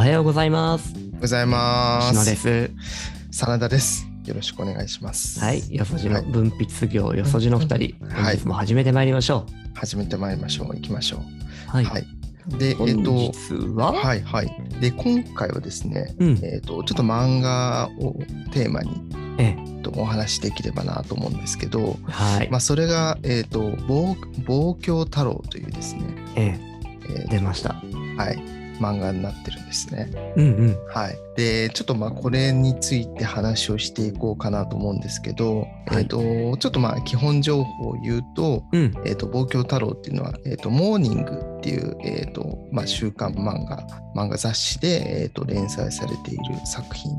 はようございます。おはようございま篠す。です。真田です。よろしくお願いします。はい、よそじのはい分泌業、よそじの二人、はい本日も始めてまいりましょ始めてまいりましょう。行きましょう。う。はい。はい。で、本えっと、日は、はいはい。で、今回はですね、うん、えっと、ちょっと漫画をテーマにええっとお話しできればなと思うんですけど、え、はい、まあ、それが、えっと、望望郷太郎というですね、ええ、えー出ました。はい、漫画になってるんですね。うんうん、はい、でちょっとまあこれについて話をしていこうかなと思うんですけど、はい。えっとちょっとまあ基本情報を言うと,、うん、えっと望郷太郎っていうのは、えっとモーニングっていう、えっとまあ、週刊漫画漫画雑誌で、えっと連載されている作品。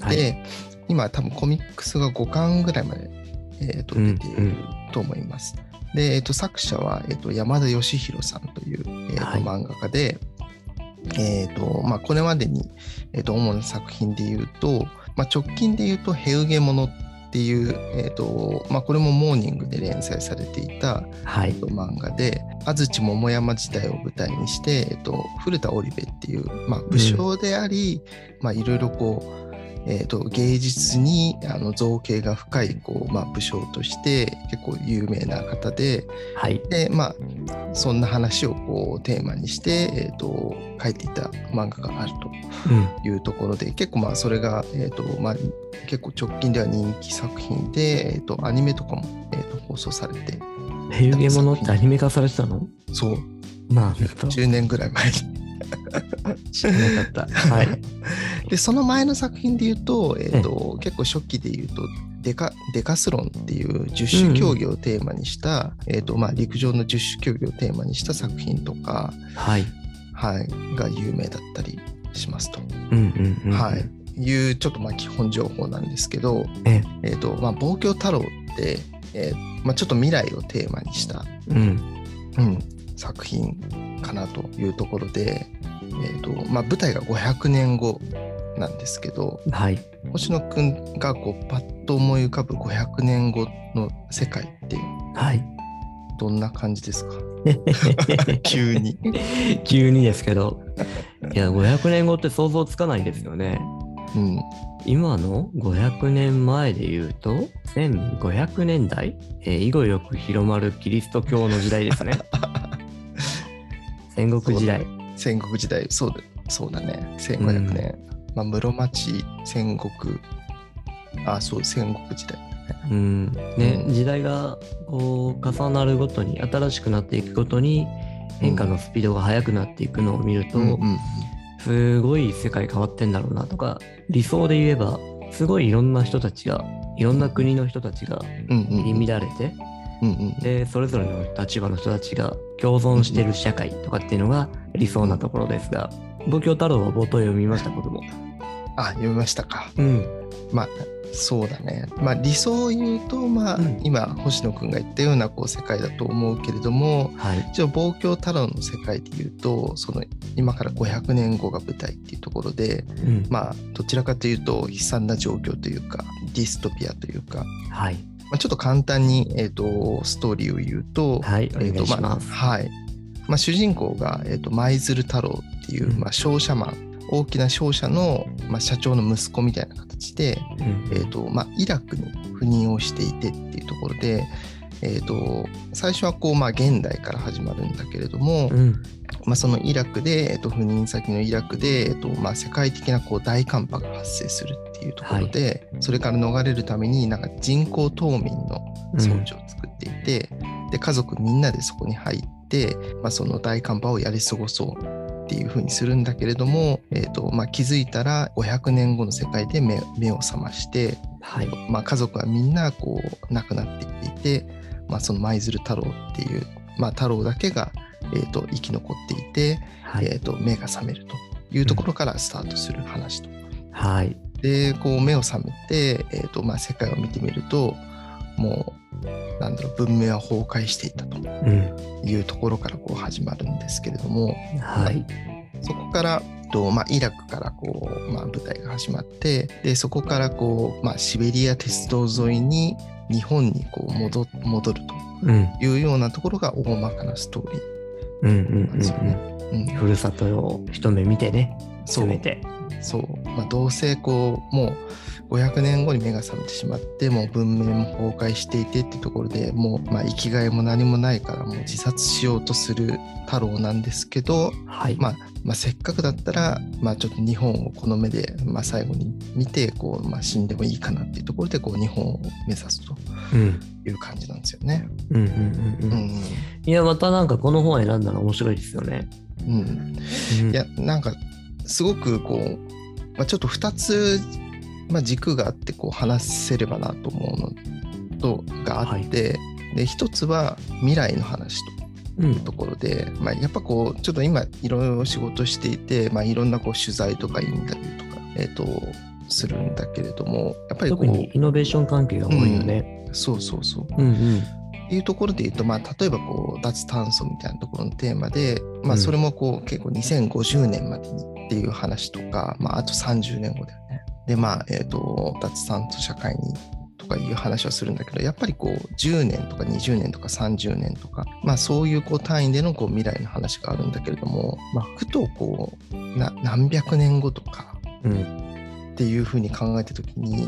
はい、で、今多分コミックスが5巻ぐらいまで、えっとうん出ていると思います。で、えっと作者は、えっと山田義弘さんという、えっとはい。漫画家で、えっとまあ、これまでに、えっと主な作品で言うと、まあ、直近で言うと「ヘウゲモノ」っていう、えっとまあ、これもモーニングで連載されていた、はい。えっ、と漫画で安土桃山時代を舞台にして、えっと古田織部っていう、まあ、武将であり、まあ、いろいろこう、えっと芸術にあの造形が深いこう、まあ、武将として結構有名な方ではい、で、まあ、そんな話をこうテーマにして、えっと書いていた漫画があるとうん、いうところで結構まあそれが、えっとまあ、結構直近では人気作品で、えっとアニメとかも、えっと放送されてヘルゲモノってアニメ化されてたの？そう。なんと、10年ぐらい前に。知らなかった。はい、でその前の作品で言うと,、えーと結構初期で言うとデカデカスロンっていう十種競技をテーマにした、えーとまあ、陸上の十種競技をテーマにした作品とか、はい、はい、が有名だったりしますと、うんうんうん、はい、いうちょっとまあ基本情報なんですけど、え。えーとまあ、望郷太郎って、えーまあ、ちょっと未来をテーマにした、うん、うん、作品かなというところで、えーとまあ、舞台が500年後なんですけどはい、星野くんがこうパッと思い浮かぶ500年後の世界ってはい。どんな感じですか？急に。急にですけど、いや、500年後って想像つかないですよね。うん、今の500年前で言うと、1500年代、えー以後よく広まるキリスト教の時代ですね。戦国時代。戦国時代。そうだ。そうだね。1500年、まあ、室町戦国。あそう戦国時代うん。ね、うん。時代がこう重なるごとに新しくなっていくごとに変化のスピードが速くなっていくのを見ると、うんうんすごい世界変わってんだろうなとか理想で言えばすごいいろんな人たちがいろんな国の人たちがうんうん入り乱れて、うんうんでそれぞれの立場の人たちが共存してる社会とかっていうのが理想なところですが東京太郎は冒頭読みました僕も。あ読みましたか。うん。まあそうだね。まあ理想を言うと、まあ、うん。今星野くんが言ったようなこう世界だと思うけれどもはい。一応望郷太郎の世界で言うとその今から500年後が舞台っていうところでうん。まあどちらかというと悲惨な状況というかディストピアというか、はいまあ、ちょっと簡単に、えー、とストーリーを言うと,、はいお願えーとまあ。はい。まあ、主人公が、えー、と舞鶴太郎っていう、うん。まあ、商社マン。大きな商社の、まあ、社長の息子みたいな形で、うん。えーとまあ、イラクに赴任をしていてっていうところで、えー、と最初はこう、まあ、現代から始まるんだけれども、うん。まあ、そのイラクで、えー、と赴任先のイラクで、えーとまあ、世界的なこう大寒波が発生するっていうところで、それから逃れるためになんか人工冬眠の装置を作っていて、で家族みんなでそこに入って、まあ、その大寒波をやり過ごそうっていうふうにするんだけれども、えーとまあ、気づいたら500年後の世界で目目を覚まして、はい。まあ、家族はみんなこう亡くなっていっていて、まあ、その舞鶴太郎っていう、まあ、太郎だけが、えー、と生き残っていて、はい。えー、と目が覚めるというところからスタートする話と。はい。でこう目を覚めて、えーとまあ、世界を見てみるともうなんだろう文明は崩壊していたとうん。いうところからこう始まるんですけれどもはい。そこから、とまあ、イラクからこう、まあ、舞台が始まってでそこからこう、まあ、シベリア鉄道沿いに日本にこう戻戻ると。うん。いうようなところが大まかなストーリー。なんですよね。うん。ふるさとを一目見てね、そう。て。そう、まあ、どうせこうもう500年後に目が覚めてしまってもう文明も崩壊していてってところでもう、まあ、生きがいも何もないからもう自殺しようとする太郎なんですけど、はい。まあまあ、せっかくだったら、まあ、ちょっと日本をこの目で、まあ、最後に見てこう、まあ、死んでもいいかなっていうところでこう日本を目指すとうん。いう感じなんですよね。いや、またなんかこの本選んだの面白いですよね。うん、うんいやなんかすごくこう、まあ、ちょっと2つ、まあ、軸があってこう話せればなと思うのとがあって、で一つは未来の話とうんいうところで、まあ、やっぱこうちょっと今いろいろ仕事していて、まあ、いろんなこう取材とかインタビューとか、えー、とするんだけれどもやっぱりこ特にイノベーション関係が多いよね。うそうそうそううんうん。っていうところで言うと、まあ、例えばこう脱炭素みたいなところのテーマで、まあ、うんそれもこう結構2050年までにっていう話とか、まあ、あと30年後だよね。でまあ、えー、と脱炭素社会にとかいう話はするんだけどやっぱりこう10年とか20年とか30年とか、まあ、そういうこう単位でのこう未来の話があるんだけれども、まあ、ふとこうな何百年後とかうん。っていうふうに考えた時に、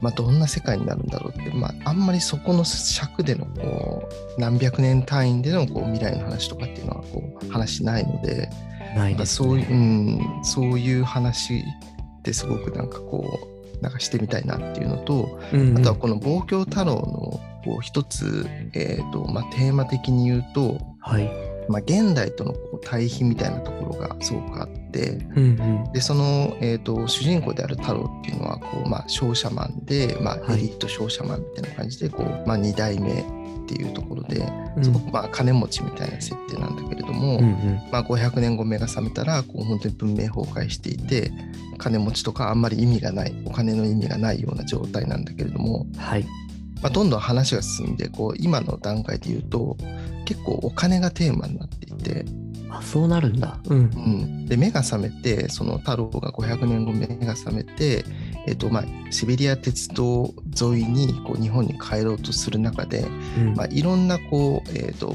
まあ、どんな世界になるんだろうって、まあ、あんまりそこの尺でのこう何百年単位でのこう未来の話とかっていうのはこう話しないのでないね。そういう、うん、そういう話ってすごくなんかこうなんかしてみたいなっていうのとうんうんあとはこの「望郷太郎」のこう一つ、えーとまあ、テーマ的に言うと、はい。まあ、現代とのこう対比みたいなところがすごくあって。うんうん。でその、えー、と主人公である太郎っていうのはこう、まあ、商社マンで、まあ、はいエリート商社マンみたいな感じでこう、まあ、2代目っていうところでうんすごくまあ金持ちみたいな設定なんだけれども、うんうん。まあ、500年後目が覚めたらこう本当に文明崩壊していて金持ちとかあんまり意味がないお金の意味がないような状態なんだけれども、はい。まあ、どんどん話が進んでこう今の段階で言うと結構お金がテーマになっていて。あ、そうなるんだ。うんう。ん、で目が覚めてその太郎が500年後目が覚めて、えっとまあ、シベリア鉄道沿いにこう日本に帰ろうとする中で、うんまあ、いろんなこう、えっと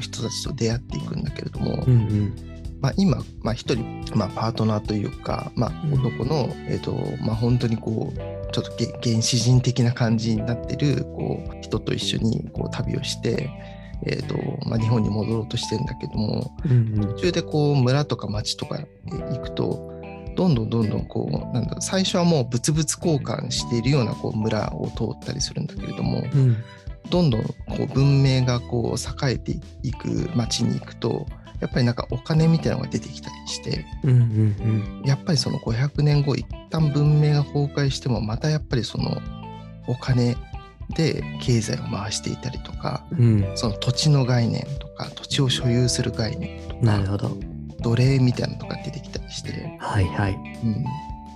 人たちと出会っていくんだけれども、うんうん。まあ、今、まあ、一人、まあ、パートナーというか、まあ、うん男の、えっとまあ、本当にこうちょっとげ原始人的な感じになってるこう人と一緒にこう旅をして、えっとまあ、日本に戻ろうとしてるんだけども、うんうん。途中でこう村とか町とか行くとどんどんどんどんこうなんだ最初はもう物々交換しているようなこう村を通ったりするんだけれどもうん。どんどんこう文明がこう栄えていく町に行くとやっぱりなんかお金みたいなのが出てきたりしてうんうんやっぱりその500年後一旦文明が崩壊してもまたやっぱりそのお金で経済を回していたりとかうん。うん。その土地の概念とか土地を所有する概念とかなるほど。奴隷みたいなのとか出てきたりして、はいはい。うん、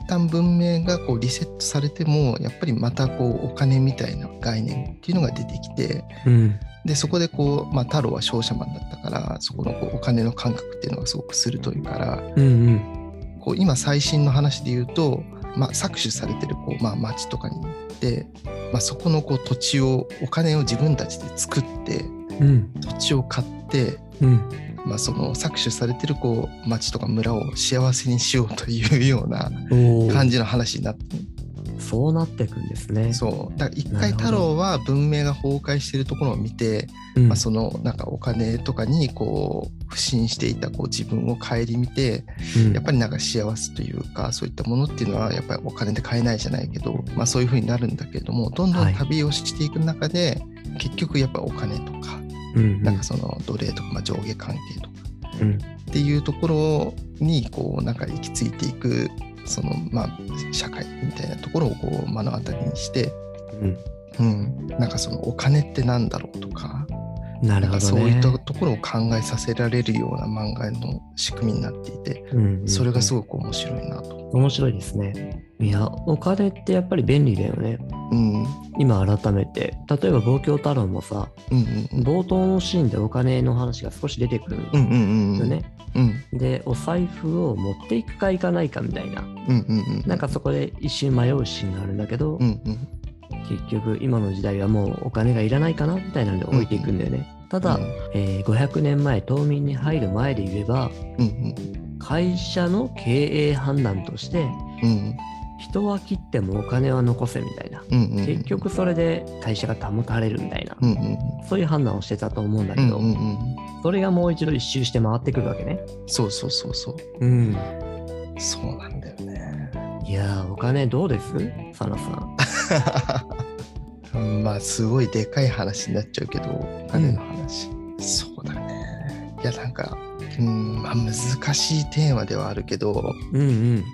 一旦文明がこうリセットされてもやっぱりまたこうお金みたいな概念っていうのが出てきてうん。でそこでこう、まあ、太郎は商社マンだったからそこのこうお金の感覚っていうのがすごく鋭いからうんうん。こう今最新の話で言うと、まあ、搾取されてるこう、まあ、町とかに行って、まあ、そこのこう土地をお金を自分たちで作ってうん。土地を買ってうん。まあ、その搾取されてるこう町とか村を幸せにしようというような感じの話になって。そうなっていくんですね。そう。だから一回太郎は文明が崩壊しているところを見て、うん。まあ、そのなんかお金とかにこう不信していたこう自分を顧みてうん。やっぱりなんか幸せというかそういったものっていうのはやっぱりお金で買えないじゃないけど、まあ、そういうふうになるんだけれどもどんどん旅をしていく中で、結局やっぱお金とかうんうん。なんかその奴隷とか、まあ、上下関係とか。うん。っていうところにこうなんか行き着いていくそのまあ社会みたいなところをこう目の当たりにして、うん。うん、なんかそのお金ってなんだろうとかなるほどなんかそういね。ったところを考えさせられるような漫画の仕組みになっていてうんうんそれがすごく面白いなと。面白いですね。いや、お金ってやっぱり便利だよね。うん今改めて。例えば、望郷太郎もさ、うんうんうん冒頭のシーンでお金の話が少し出てくるんうんうんうんよね。うんで、お財布を持っていくかいかないかみたいな。うんうんうんなんかそこで一瞬迷うシーンがあるんだけど、うんうん結局今の時代はもうお金がいらないかなみたいなので置いていくんだよね。ただ、えー500年前冬眠に入る前で言えばうんうん。会社の経営判断としてうん人は切ってもお金は残せみたいな。うんうん結局それで会社が保たれるみたいな。うんうん。そういう判断をしてたと思うんだけど、うんうんうん。それがもう一度一周して回ってくるわけね。そうそうそうそう。うん。そうなんだよねいやー、お金どうです？サナさん。うんまあすごいでかい話になっちゃうけどお金の話、そうだねいやなんかうんまあ難しいテーマではあるけどうんうん。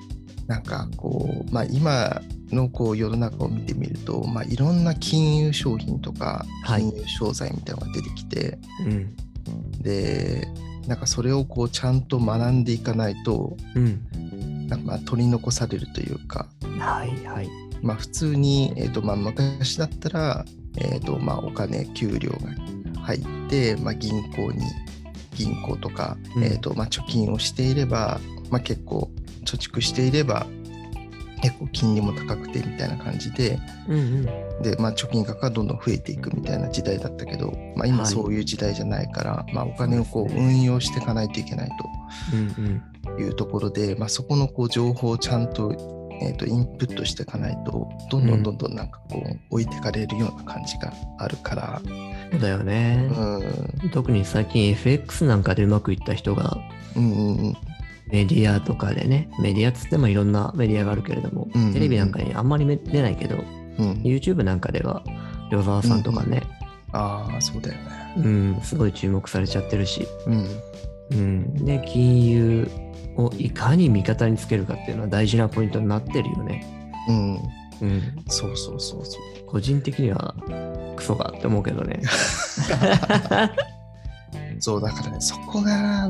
なんかこうまあ今のこう世の中を見てみると、まあ、いろんな金融商品とかはい金融商材みたいなのが出てきて、うん。でなんかそれをこうちゃんと学んでいかないとうん。なんかまあ取り残されるというか、はいはい。まあ、普通に、えーとまあ、昔だったら、えーとまあ、お金給料が入って、まあ、銀行に銀行とか、うん。えーとまあ、貯金をしていれば、まあ、結構貯蓄していれば結構金利も高くてみたいな感じでうんうん。で、まあ、貯金額がどんどん増えていくみたいな時代だったけど、まあ、今はい。そういう時代じゃないから、まあ、お金をこう運用していかないといけないうんというところで、まあ、そこのこう情報をちゃんと,、えー、とインプットしていかないとどんどんどんどんなんかこう置いてかれるような感じがあるから、うん。そうだよね。うん、特に最近 FX なんかでうまくいった人がうんうんうん。メディアとかでね、メディアっつってもいろんなメディアがあるけれども、うんうんうん。テレビなんかにあんまりめ出ないけど、うん。YouTube なんかでは、与沢さんとかね、ああそうだよね。うん、すごい注目されちゃってるし、うんうん。で、金融をいかに味方につけるかっていうのは大事なポイントになってるよね。うん、うん。そうそうそうそう。個人的にはクソかって思うけどね。そうだからねそこが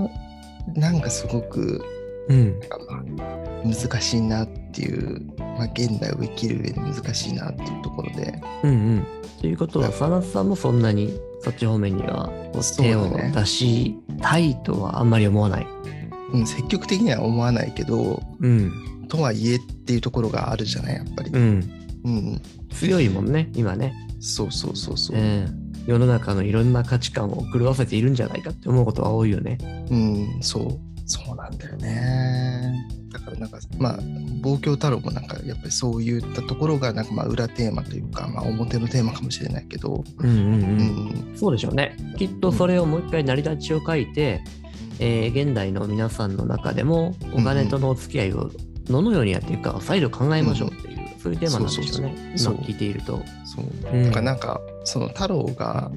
なんかすごくうん。なんかまあ難しいなっていう、まあ、現代を生きる上で難しいなっていうところでうんうん。ということは、サナさんもそんなにそっち方面には手を出したいとはあんまり思わない？うん、積極的には思わないけどうん。とはいえっていうところがあるじゃないやっぱり、うん。うん強いもんね、今ね。そうそうそうそう、うん。世の中のいろんな価値観を狂わせているんじゃないかって思うことは多いよね。うんそうそうなんだよねだからなんかまあ望郷太郎もなんかやっぱりそういったところがなんかまあ裏テーマというか、まあ、表のテーマかもしれないけど、うんうんううん。んそうでしょうね。きっとそれをもう一回成り立ちを書いて、えー現代の皆さんの中でもお金とのお付き合いをどのようにやっていくかを再度考えましょうっていう、そういうテーマなんでしょうね。そう聞いていると。そううんだからなんかその太郎が、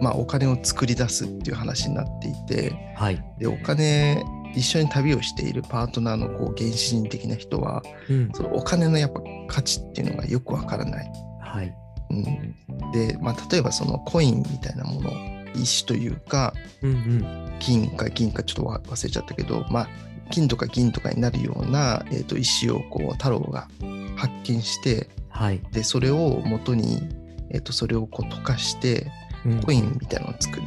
まあ、お金を作り出すっていう話になっていてはい。でお金一緒に旅をしているパートナーのこう原始人的な人はうん。そのお金のやっぱ価値っていうのがよくわからない。はい。うん、で、まあ、例えばそのコインみたいなもの石というかうんうん。金か銀かちょっとわ忘れちゃったけど、まあ、金とか銀とかになるような、えー、と石をこう太郎が発見してはい。でそれを元に、えー、とそれをこう溶かしてうんコインみたいなのを作る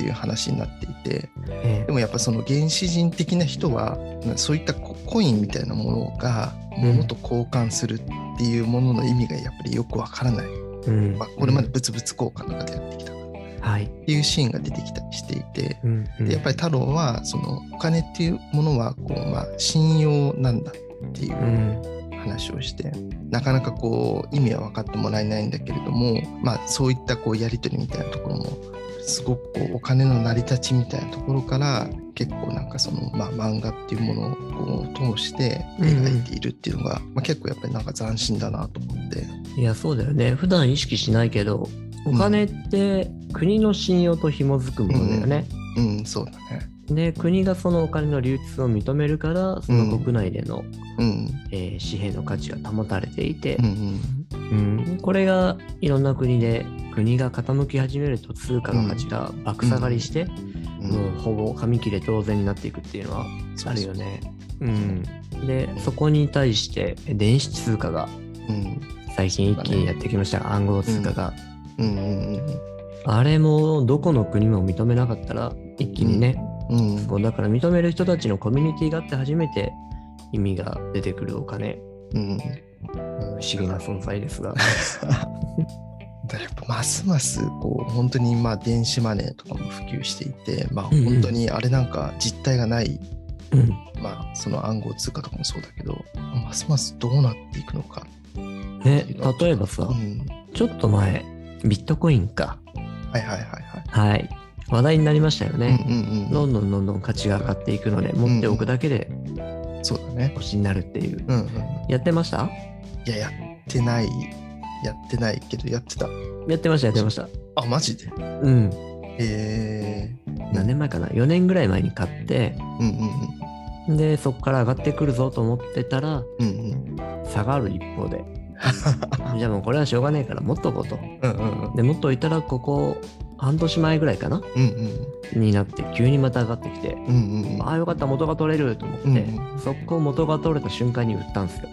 っていう話になっていてえでもやっぱその原始人的な人はなそういったココインみたいなものがうん。物と交換するっていうものの意味がやっぱりよくわからない、うん。まあ、これまで物々交換の中でやってきた。はい。っていうシーンが出てきたりしていてうんうん。でやっぱり太郎はそのお金っていうものはこう、まあ、信用なんだっていううん。話をして、なかなかこう意味は分かってもらえないんだけれども、まあ、そういったこうやり取りみたいなところもすごくこうお金の成り立ちみたいなところから結構なんかその、まあ、漫画っていうものを通して描いているっていうのが、まあ、結構やっぱりなんか斬新だなと思って。いや、そうだよね。普段意識しないけど、お金って国の信用と紐づくものだよね。うん、そうだね。で、国がそのお金の流通を認めるから、その国内での、うん、えー紙幣の価値が保たれていて。うん、うん、うん。これがいろんな国で国が傾き始めると通貨の価値が爆下がりして、うん。もうほぼ紙切れ当然になっていくっていうのはあるよね。うん、でそこに対して電子通貨がうん、最近一気にやってきました。が、暗号通貨が、うん、うん、あれもどこの国も認めなかったら一気にね、うん、そうだから認める人たちのコミュニティがあって初めて意味が出てくるお金。うん。不思議な存在ですが。やっぱますますこう本当にまあ電子マネーとかも普及していて、まあ、本当にあれなんか実体がない、うん。まあ、その暗号通貨とかもそうだけどますますどうなっていくのか、ね、例えばさう、ん、ちょっと前、ビットコインか。はいはいはいはい。はい。話題になりましたよね。うんうんうんどんどんどんどん価値が上がっていくので、持っておくだけでそうだね。星になるっていう。うんうん、やってました？いや、やってない、やってないけど、やってた。やってました、やってました。あ、マジで？うん。えー、何年前かな ?4 年ぐらい前に買って、うんうんで、そこから上がってくるぞと思ってたら、うん。うん下がる一方で。じゃあもうこれはしょうがねえから持っとこうと。うん。うんうんうん。で、持っといたら、ここ、半年前ぐらいかな？うんうん。になって、急にまた上がってきて、うんうんうん。ああ、よかった、元が取れると思って、うん速攻元が取れた瞬間に売ったんですよ。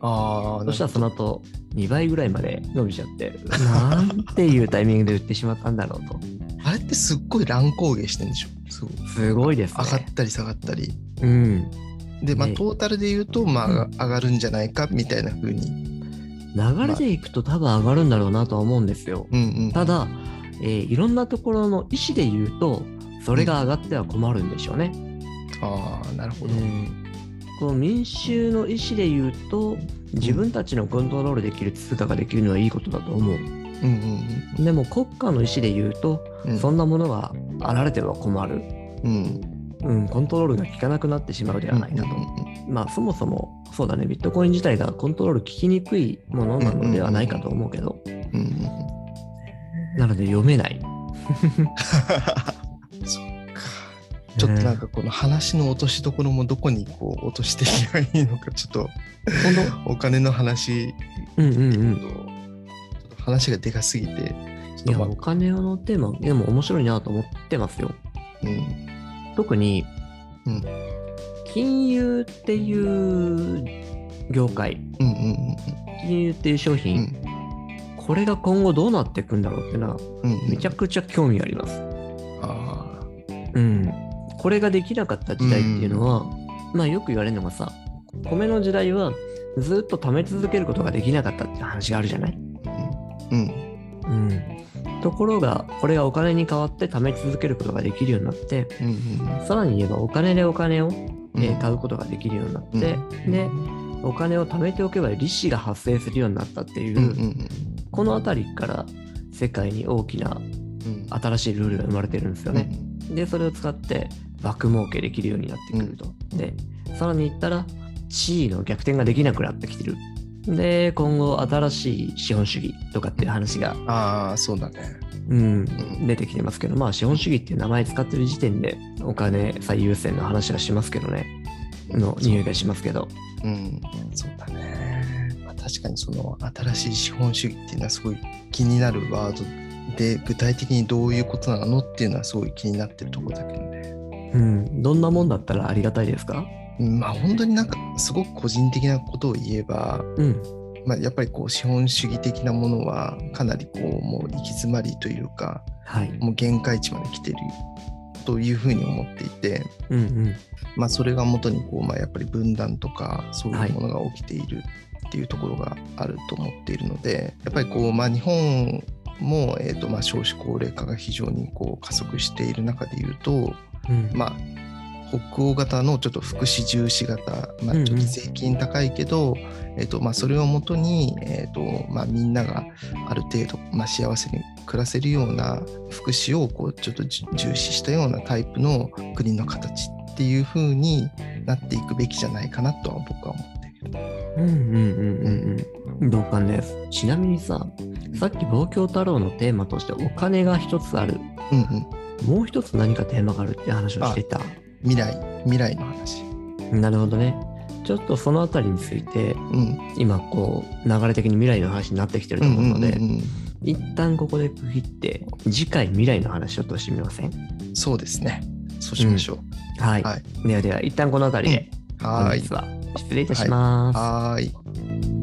ああ、そしたらその後、2倍ぐらいまで伸びちゃって、なんていうタイミングで売ってしまったんだろうと。あれってすっごい乱高下してんでしょ？すごい。すごいですね。上がったり下がったり。うん。で、まあ、ねトータルで言うと、まあ、上がるんじゃないかみたいな風に。流れでいくと多分上がるんだろうなとは思うんですよ。うんうん。ただ、えーいろんなところの意思で言うと、それが上がっては困るんでしょうね。ああ、なるほど。うんこの民衆の意思で言うと、自分たちのコントロールできる通貨ができるのはいいことだと思う。うんうんでも国家の意思で言うと、うん。うんそんなものがあられては困る。うん。うん、コントロールが効かなくなってしまうではないなと。まあそもそもそうだね、ビットコイン自体がコントロール効きにくいものなのではないかと思うけど、うんうんうん。なので読めない。ちょっとなんかこの話の落としどころもどこにこう落としていけばいいのか、ちょっと本お金の話、当うんうんうちょん。っと話がでかすぎて、ちいや、お金のテーマ、でも面白いなと思ってますよ。あ、うん。特に、うん金融っていう業界、うんうん金融っていう商うんう品、んこれが今後どうなっていくんだろうっていうのは、うんうん。めちゃくちゃ興味あります。あうん。これができなかった時代っていうのは、まあよく言われるのがさ、米の時代はずっと貯め続けることができなかったって話があるじゃない？あ。うん。うん。ところが、これがお金に代わって貯め続けることができるようになって、うんうんさらに言えばお金でお金を、うん。えー買うことができるようになって、うんで、お金を貯めておけば利子が発生するようになったっていう、うんうんこの辺りから世界に大きなうん。新しいルールが生まれてるんですよね。で、それを使って爆儲けできるようになってくると。で、さらに言ったら、地位の逆転ができなくなってきてる。で、今後新しい資本主義とかっていう話が、ああ、そうだね。うん、うん出てきてますけど、まあ資本主義っていう名前使ってる時点でお金最優先の話はしますけどね。の匂いがしますけど。うん、そうだね。まあ、確かにその新しい資本主義っていうのはすごい気になるワードで、具体的にどういうことなのっていうのはすごい気になってるところだけどね。うん、どんなもんだったらありがたいですか？うんまあ本当になんかすごく個人的なことを言えば、うん、まあ、やっぱりこう資本主義的なものはかなりこうもう行き詰まりというかはい。もう限界値まで来てるというふうに思っていて、うんうん。まあ、それが元にこう、まあ、やっぱり分断とかそういうものが起きているっていうところがあると思っているのでやっぱりこう、まあ、日本も、えーとまあ、少子高齢化が非常にこう加速している中でいうと、うん、まあ、北欧型のちょっと福祉重視型、まあ、うんうんちょっと税金高いけど、えーとまあ、それをもとに、えーとまあ、みんながある程度、まあ、幸せに暮らせるような福祉をこうちょっとじ重視したようなタイプの国の形っていう風になっていくべきじゃないかなとは僕は思っている。うんうんうんうんうん。同感です。ちなみにさ、さっき望郷太郎のテーマとしてお金が一つある。うんうん、もう一つ何かテーマがあるって話をしていた？未来未来の話。なるほどね。ちょっとそのあたりについて、うん、今こう、流れ的に未来の話になってきてると思うので、うんうんうん一旦ここで区切って、次回未来の話をとしてみません？うんそうですね。そうしましょう。はい。はいではでは、一旦このあたりで、はーい本日。は失礼いたします。はーい。